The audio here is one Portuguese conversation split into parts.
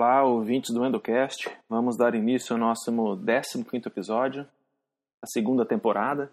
Olá, ouvintes do Endocast. Vamos dar início ao nosso 15 episódio, a segunda temporada.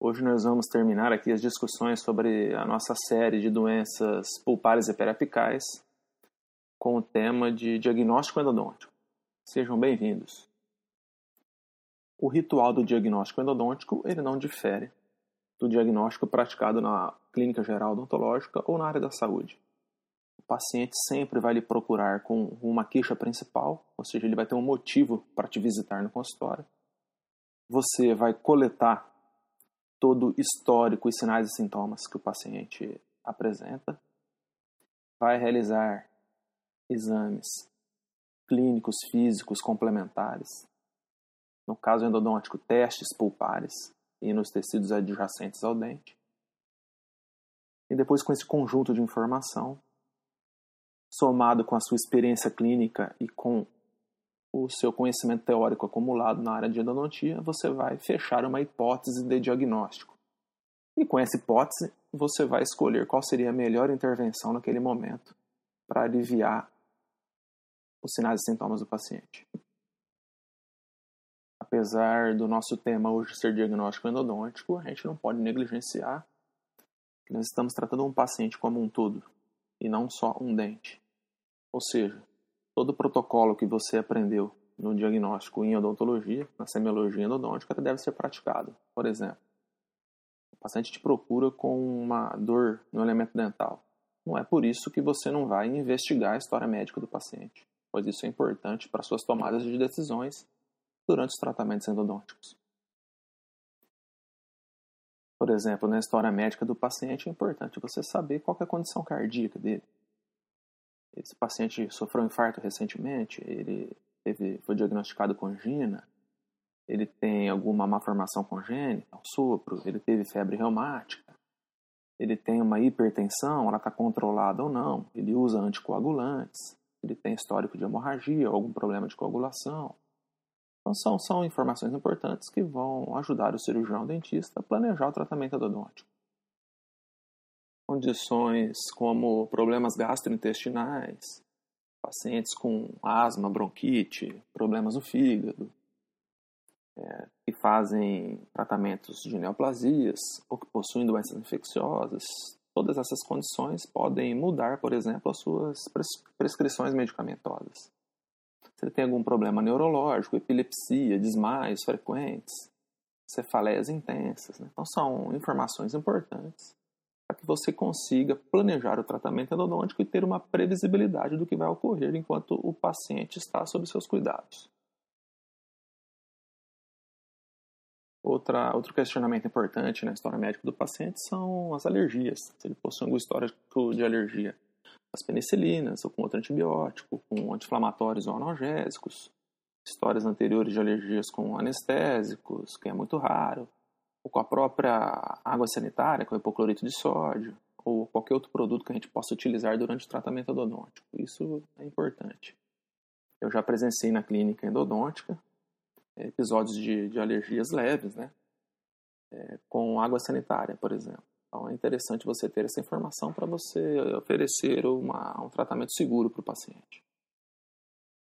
Hoje nós vamos terminar aqui as discussões sobre a nossa série de doenças pulpares e perapicais com o tema de diagnóstico endodôntico. Sejam bem-vindos. O ritual do diagnóstico endodôntico ele não difere do diagnóstico praticado na clínica geral odontológica ou na área da saúde o paciente sempre vai lhe procurar com uma queixa principal, ou seja, ele vai ter um motivo para te visitar no consultório. Você vai coletar todo o histórico e sinais e sintomas que o paciente apresenta, vai realizar exames clínicos físicos complementares, no caso endodôntico, testes pulpares e nos tecidos adjacentes ao dente. E depois, com esse conjunto de informação, somado com a sua experiência clínica e com o seu conhecimento teórico acumulado na área de endodontia, você vai fechar uma hipótese de diagnóstico. E com essa hipótese, você vai escolher qual seria a melhor intervenção naquele momento para aliviar os sinais e sintomas do paciente. Apesar do nosso tema hoje ser diagnóstico endodôntico, a gente não pode negligenciar que nós estamos tratando um paciente como um todo e não só um dente. Ou seja, todo o protocolo que você aprendeu no diagnóstico em odontologia, na semiologia endodôntica, deve ser praticado. Por exemplo, o paciente te procura com uma dor no elemento dental. Não é por isso que você não vai investigar a história médica do paciente, pois isso é importante para suas tomadas de decisões durante os tratamentos endodônticos. Por exemplo, na história médica do paciente é importante você saber qual é a condição cardíaca dele, esse paciente sofreu um infarto recentemente, ele teve, foi diagnosticado com angina, ele tem alguma malformação congênita, um sopro, ele teve febre reumática, ele tem uma hipertensão, ela está controlada ou não, ele usa anticoagulantes, ele tem histórico de hemorragia algum problema de coagulação. Então são, são informações importantes que vão ajudar o cirurgião dentista a planejar o tratamento endodôntico condições como problemas gastrointestinais, pacientes com asma, bronquite, problemas no fígado, é, que fazem tratamentos de neoplasias ou que possuem doenças infecciosas, todas essas condições podem mudar, por exemplo, as suas prescrições medicamentosas. Se ele tem algum problema neurológico, epilepsia, desmaios frequentes, cefaleias intensas. Né? Então, são informações importantes que você consiga planejar o tratamento endodôntico e ter uma previsibilidade do que vai ocorrer enquanto o paciente está sob seus cuidados. Outra, outro questionamento importante na história médica do paciente são as alergias. Se ele possui algum histórico de alergia às penicilinas, ou com outro antibiótico, com anti-inflamatórios ou analgésicos, histórias anteriores de alergias com anestésicos, que é muito raro, ou com a própria água sanitária, com hipoclorito de sódio, ou qualquer outro produto que a gente possa utilizar durante o tratamento endodôntico. Isso é importante. Eu já presenciei na clínica endodôntica é, episódios de, de alergias leves, né? É, com água sanitária, por exemplo. Então é interessante você ter essa informação para você oferecer uma, um tratamento seguro para o paciente.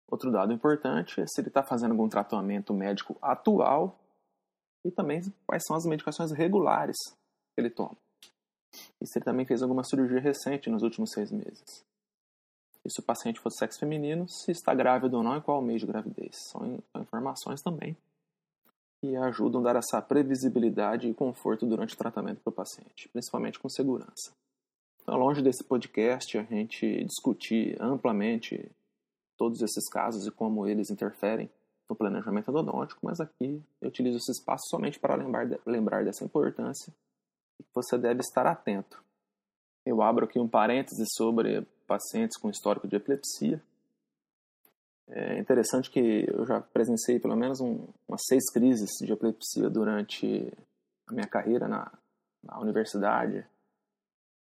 Outro dado importante é se ele está fazendo algum tratamento médico atual e também quais são as medicações regulares que ele toma. E se ele também fez alguma cirurgia recente nos últimos seis meses. E se o paciente for sexo feminino, se está grávido ou não e qual o mês de gravidez. São informações também que ajudam a dar essa previsibilidade e conforto durante o tratamento para o paciente, principalmente com segurança. Então, longe desse podcast, a gente discutir amplamente todos esses casos e como eles interferem no planejamento endodôntico, mas aqui eu utilizo esse espaço somente para lembrar, lembrar dessa importância e que você deve estar atento. Eu abro aqui um parêntese sobre pacientes com histórico de epilepsia. É interessante que eu já presenciei pelo menos um, umas seis crises de epilepsia durante a minha carreira na, na universidade,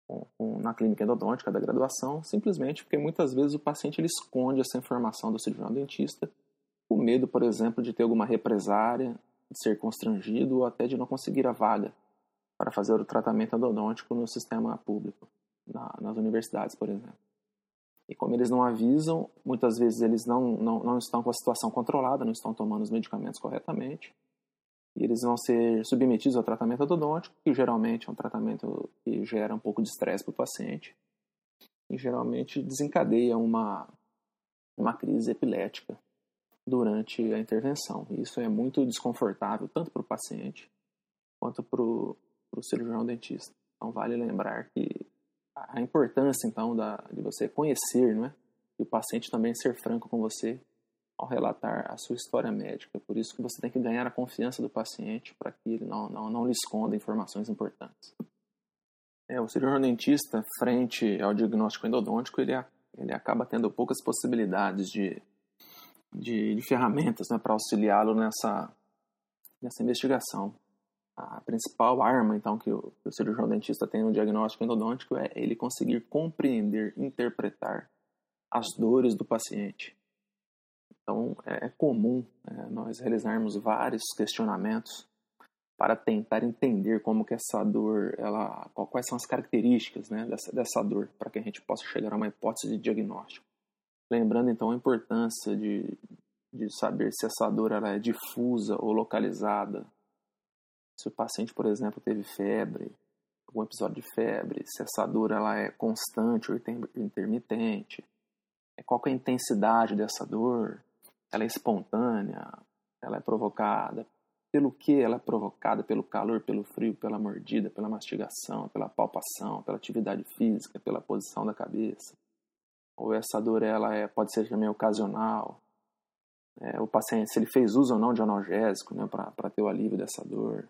com, com, na clínica endodôntica da graduação, simplesmente porque muitas vezes o paciente ele esconde essa informação do cirurgião dentista o medo, por exemplo, de ter alguma represária, de ser constrangido ou até de não conseguir a vaga para fazer o tratamento endodôntico no sistema público, na, nas universidades, por exemplo. E como eles não avisam, muitas vezes eles não, não, não estão com a situação controlada, não estão tomando os medicamentos corretamente. E eles vão ser submetidos ao tratamento odontótico, que geralmente é um tratamento que gera um pouco de estresse para o paciente. E geralmente desencadeia uma, uma crise epilética durante a intervenção. Isso é muito desconfortável, tanto para o paciente quanto para o cirurgião dentista. Então vale lembrar que a importância então da, de você conhecer, não é? E o paciente também ser franco com você ao relatar a sua história médica. Por isso que você tem que ganhar a confiança do paciente para que ele não, não, não lhe esconda informações importantes. É, o cirurgião dentista, frente ao diagnóstico endodôntico, ele, ele acaba tendo poucas possibilidades de, de, de ferramentas né, para auxiliá-lo nessa, nessa investigação. A principal arma, então, que o, que o cirurgião dentista tem no diagnóstico endodôntico é ele conseguir compreender, interpretar as dores do paciente. Então, é, é comum é, nós realizarmos vários questionamentos para tentar entender como que essa dor, ela, quais são as características né, dessa, dessa dor, para que a gente possa chegar a uma hipótese de diagnóstico. Lembrando, então, a importância de, de saber se essa dor ela é difusa ou localizada, se o paciente, por exemplo, teve febre, algum episódio de febre, se essa dor ela é constante ou intermitente, é, qual é a intensidade dessa dor, ela é espontânea, ela é provocada pelo que ela é provocada, pelo calor, pelo frio, pela mordida, pela mastigação, pela palpação, pela atividade física, pela posição da cabeça. Ou essa dor ela é, pode ser também ocasional. É, o paciente, se ele fez uso ou não de analgésico né, para ter o alívio dessa dor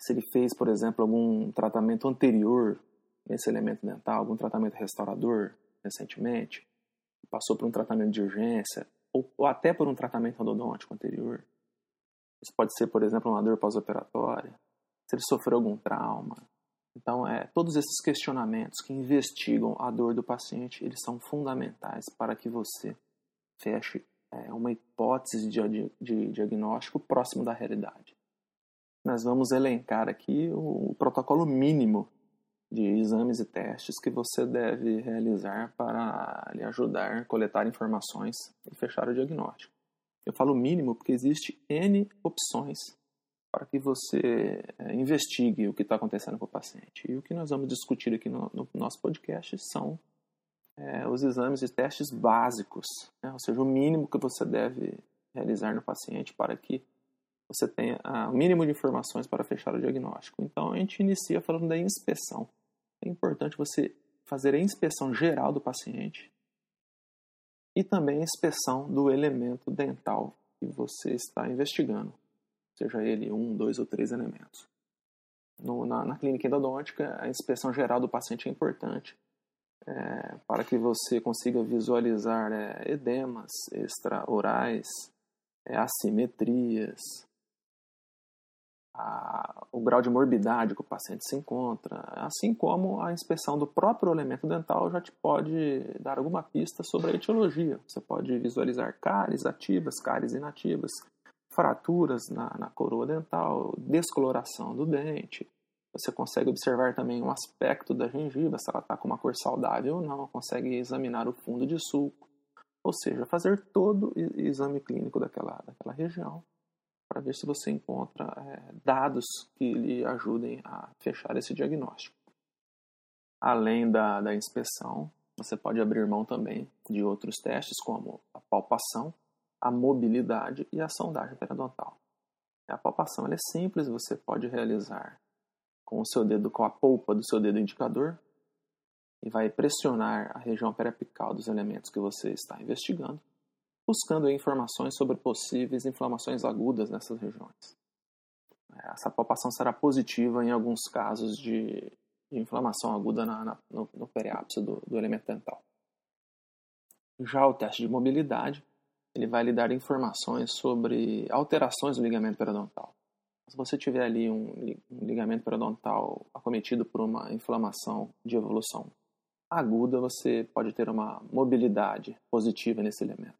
se ele fez, por exemplo, algum tratamento anterior nesse elemento dental, algum tratamento restaurador recentemente, passou por um tratamento de urgência, ou, ou até por um tratamento odontológico anterior. Isso pode ser, por exemplo, uma dor pós-operatória, se ele sofreu algum trauma. Então, é, todos esses questionamentos que investigam a dor do paciente, eles são fundamentais para que você feche é, uma hipótese de, de diagnóstico próximo da realidade nós vamos elencar aqui o, protocolo mínimo de exames e testes que você deve realizar para lhe ajudar a coletar informações e fechar o diagnóstico. Eu falo mínimo porque existe N opções para que você é, investigue o que está acontecendo com o paciente. E o que nós vamos discutir aqui no, no nosso podcast são é, os exames e testes básicos, né? ou seja, o mínimo que você deve realizar no paciente para que você tenha o mínimo de informações para fechar o diagnóstico. Então a gente inicia falando da inspeção. É importante você fazer a inspeção geral do paciente e também a inspeção do elemento dental que você está investigando, seja ele um, dois ou três elementos. No, na, na, clínica endodôntica, a inspeção geral do paciente é importante é, para que você consiga visualizar é, edemas extraorais, é, assimetrias, a, o grau de morbidade que o paciente se encontra, assim como a inspeção do próprio elemento dental já te pode dar alguma pista sobre a etiologia. Você pode visualizar cáries ativas, cáries inativas, fraturas na, na coroa dental, descoloração do dente. Você consegue observar também um aspecto da gengiva, se ela está com uma cor saudável ou não, consegue examinar o fundo de sulco, ou seja, fazer todo o exame clínico daquela, daquela região para ver se você encontra é, dados que lhe ajudem a fechar esse diagnóstico. Além da, da inspeção, você pode abrir mão também de outros testes, como a palpação, a mobilidade e a sondagem periodontal. A palpação é simples, você pode realizar com o seu dedo, com a polpa do seu dedo indicador, e vai pressionar a região periapical dos elementos que você está investigando buscando informações sobre possíveis inflamações agudas nessas regiões. Essa palpação será positiva em alguns casos de, de inflamação aguda na, na, no, no do, do elemento dental. Já o teste de mobilidade, ele vai lhe dar informações sobre alterações do ligamento periodontal. Se você tiver ali um, ligamento periodontal acometido por uma inflamação de evolução aguda, você pode ter uma mobilidade positiva nesse elemento.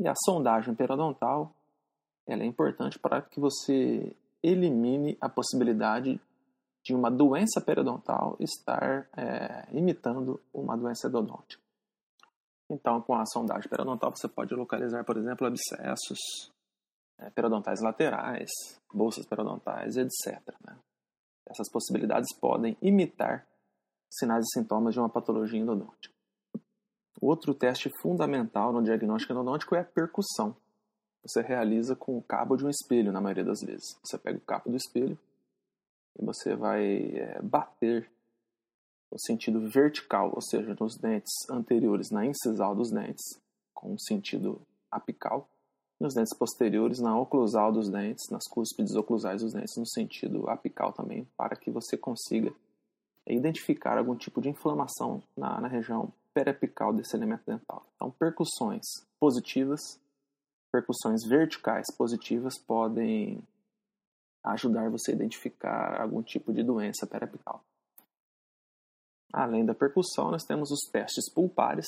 E a sondagem periodontal ela é importante para que você elimine a possibilidade de uma doença periodontal estar é, imitando uma doença endodôntica. Então, com a sondagem periodontal, você pode localizar, por exemplo, abscessos é, periodontais laterais, bolsas periodontais, etc. Né? Essas possibilidades podem imitar sinais e sintomas de uma patologia endodôntica. Outro teste fundamental no diagnóstico endodôntico é a percussão. Você realiza com o cabo de um espelho, na maioria das vezes. Você pega o cabo do espelho e você vai é, bater no sentido vertical, ou seja, nos dentes anteriores, na incisal dos dentes, com o sentido apical, nos dentes posteriores, na oclusal dos dentes, nas cúspides oclusais dos dentes, no sentido apical também, para que você consiga identificar algum tipo de inflamação na, na região periapical desse elemento dental. Então, percussões positivas, percussões verticais positivas podem ajudar você a identificar algum tipo de doença periapical. Além da percussão, nós temos os testes pulpares,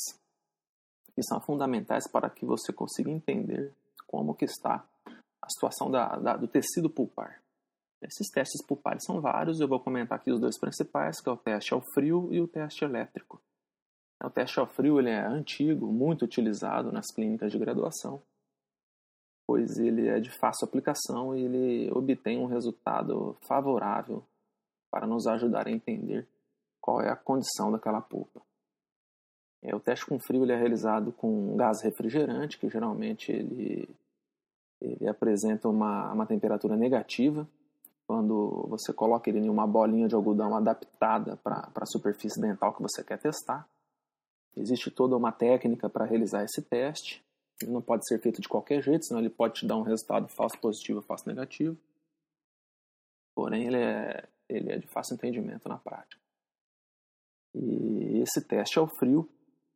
que são fundamentais para que você consiga entender como que está a situação da, da, do tecido pulpar. Esses testes pulpares são vários, eu vou comentar aqui os dois principais, que é o teste ao frio e o teste elétrico. O teste ao frio ele é antigo, muito utilizado nas clínicas de graduação, pois ele é de fácil aplicação e ele obtém um resultado favorável para nos ajudar a entender qual é a condição daquela polpa. É, o teste com frio ele é realizado com gás refrigerante, que geralmente ele, ele apresenta uma, uma temperatura negativa. Quando você coloca ele em uma bolinha de algodão adaptada para a superfície dental que você quer testar. Existe toda uma técnica para realizar esse teste. Ele não pode ser feito de qualquer jeito, senão ele pode te dar um resultado falso positivo ou falso negativo. Porém, ele é, ele é de fácil entendimento na prática. E esse teste ao frio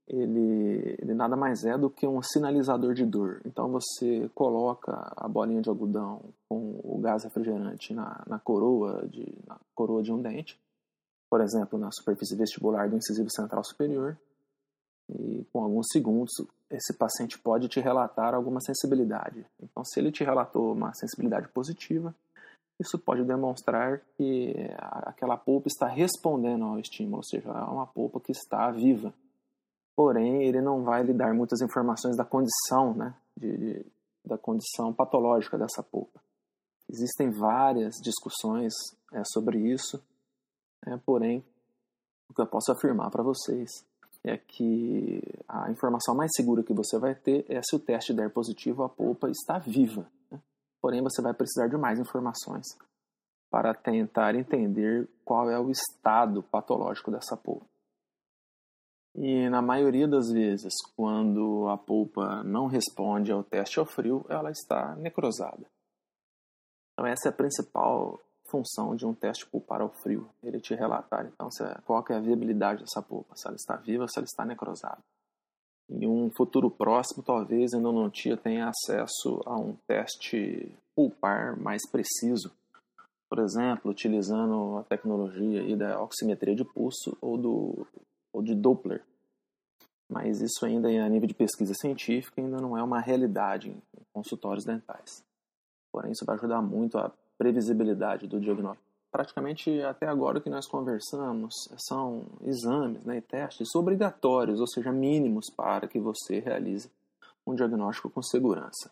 ele, ele nada mais é do que um sinalizador de dor. Então você coloca a bolinha de algodão com o gás refrigerante na, na coroa de na coroa de um dente, por exemplo, na superfície vestibular do incisivo central superior, e com alguns segundos esse paciente pode te relatar alguma sensibilidade. Então, se ele te relatou uma sensibilidade positiva, isso pode demonstrar que aquela polpa está respondendo ao estímulo, ou seja, é uma polpa que está viva porém ele não vai lhe dar muitas informações da condição, né, de, de, da condição patológica dessa polpa. Existem várias discussões é, sobre isso, é, porém o que eu posso afirmar para vocês é que a informação mais segura que você vai ter é se o teste der positivo, a polpa está viva. Né? Porém, você vai precisar de mais informações para tentar entender qual é o estado patológico dessa polpa. E na maioria das vezes, quando a polpa não responde ao teste ao frio, ela está necrosada. Então essa é a principal função de um teste pulpar ao frio, ele te relatar então qual é a viabilidade dessa polpa, se ela está viva se ela está necrosada. Em um futuro próximo, talvez a endodontia tenha acesso a um teste pulpar mais preciso, por exemplo, utilizando a tecnologia da oximetria de pulso ou do ou de Doppler. Mas isso ainda a nível de pesquisa científica ainda não é uma realidade em consultórios dentais. Porém, isso vai ajudar muito a previsibilidade do diagnóstico. Praticamente até agora que nós conversamos são exames né, e testes obrigatórios, ou seja, mínimos para que você realize um diagnóstico com segurança.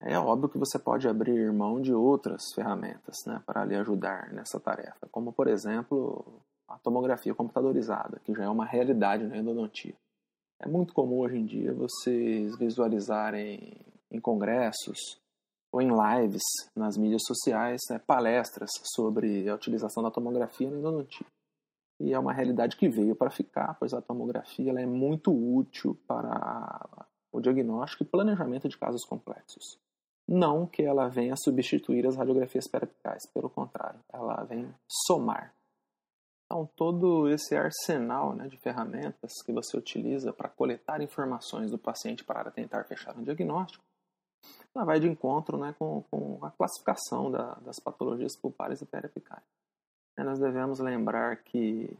É óbvio que você pode abrir mão de outras ferramentas né, para lhe ajudar nessa tarefa, como por exemplo a tomografia computadorizada, que já é uma realidade na endodontia. É muito comum hoje em dia vocês visualizarem em congressos ou em lives nas mídias sociais né, palestras sobre a utilização da tomografia na endodontia. E é uma realidade que veio para ficar, pois a tomografia ela é muito útil para o diagnóstico e planejamento de casos complexos. Não que ela venha substituir as radiografias perapicais, pelo contrário, ela vem somar então, todo esse arsenal né, de ferramentas que você utiliza para coletar informações do paciente para tentar fechar um diagnóstico, ela vai de encontro né, com, com a classificação da, das patologias pulpares e periapicais. E nós devemos lembrar que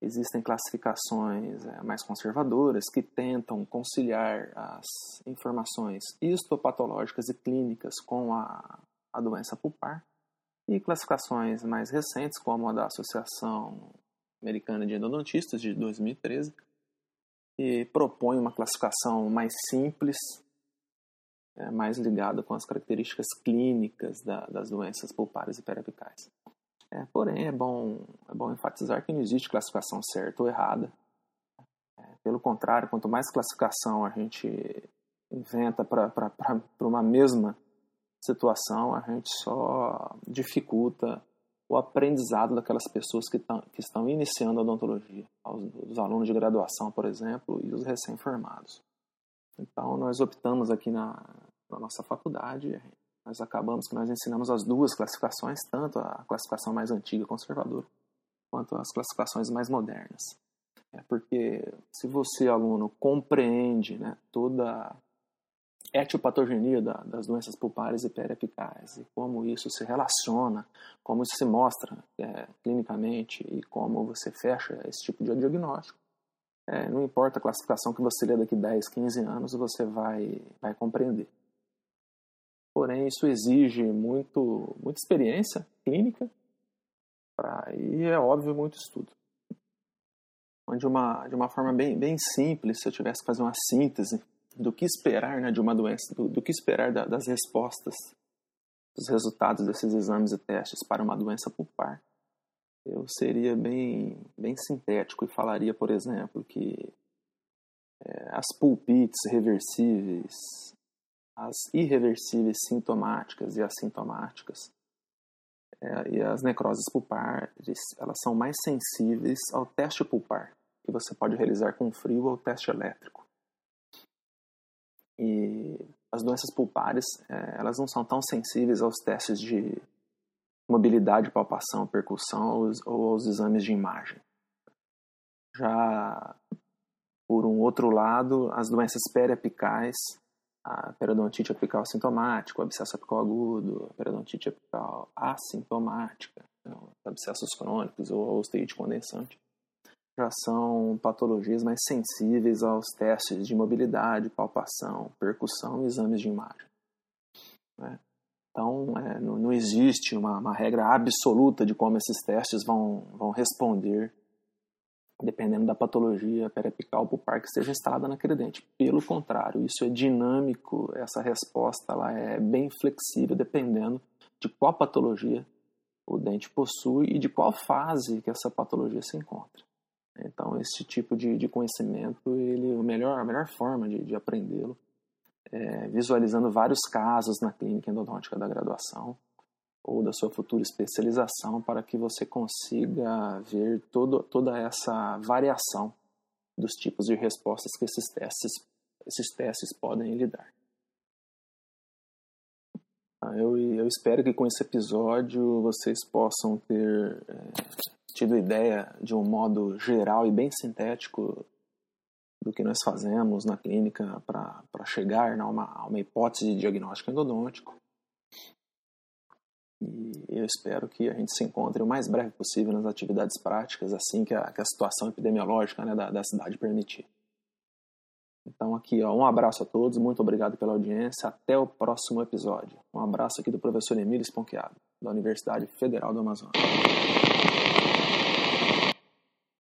existem classificações é, mais conservadoras que tentam conciliar as informações histopatológicas e clínicas com a, a doença pulpar e classificações mais recentes, como a da Associação Americana de Endodontistas de 2013, que propõe uma classificação mais simples, é, mais ligada com as características clínicas da, das doenças pulpares e periapicais. É, porém, é bom, é bom enfatizar que não existe classificação certa ou errada. É, pelo contrário, quanto mais classificação a gente inventa para uma mesma situação, a gente só dificulta o aprendizado daquelas pessoas que, tão, que estão iniciando a odontologia, os alunos de graduação, por exemplo, e os recém-formados. Então, nós optamos aqui na, na nossa faculdade nós acabamos que nós ensinamos as duas classificações, tanto a classificação mais antiga, conservadora, quanto as classificações mais modernas. É porque se você, aluno, compreende né, toda etiopatogenia da, das doenças pulpares e periapicais e como isso se relaciona, como isso se mostra é, clinicamente e como você fecha esse tipo de diagnóstico, é, não importa a classificação que você lê daqui 10, 15 anos, você vai, vai compreender porém isso exige muito, muita experiência clínica pra, e é óbvio muito estudo. De uma, de uma forma bem, bem simples, se eu tivesse que fazer uma síntese do que esperar né, de uma doença, do, do que esperar da, das respostas, dos resultados desses exames e testes para uma doença pulpar, eu seria bem, bem sintético e falaria, por exemplo, que é, as pulpites reversíveis as irreversíveis sintomáticas e assintomáticas. É, e as necroses pulpares, elas são mais sensíveis ao teste pulpar, que você pode realizar com frio ou teste elétrico. E as doenças pulpares, é, elas não são tão sensíveis aos testes de mobilidade, palpação, percussão ou aos exames de imagem. Já por um outro lado, as doenças periapicais a periodontite apical sintomática, o abscesso apical agudo, a periodontite apical assintomática, né, abscessos crônicos ou osteite condensante, já são patologias mais sensíveis aos testes de mobilidade, palpação, percussão e exames de imagem. Né? Então, é, não, não, existe uma, uma, regra absoluta de como esses testes vão, vão responder dependendo da patologia periapical pulpar que esteja instalada naquele dente. Pelo contrário, isso é dinâmico, essa resposta ela é bem flexível dependendo de qual patologia o dente possui e de qual fase que essa patologia se encontra. Então, esse tipo de, de conhecimento, ele, o melhor, a melhor forma de, de aprendê-lo é visualizando vários casos na clínica endodôntica da graduação, ou da sua futura especialização para que você consiga ver todo, toda essa variação dos tipos de respostas que esses testes, esses testes podem lhe dar. Ah, eu, eu espero que com esse episódio vocês possam ter é, tido ideia de um modo geral e bem sintético do que nós fazemos na clínica para chegar a uma, a uma hipótese de diagnóstico endodôntico e eu espero que a gente se encontre o mais breve possível nas atividades práticas, assim que a, que a situação epidemiológica né, da, da cidade permitir. Então, aqui, ó, um abraço a todos, muito obrigado pela audiência. Até o próximo episódio. Um abraço aqui do professor Emílio Esponqueado, da Universidade Federal do Amazonas.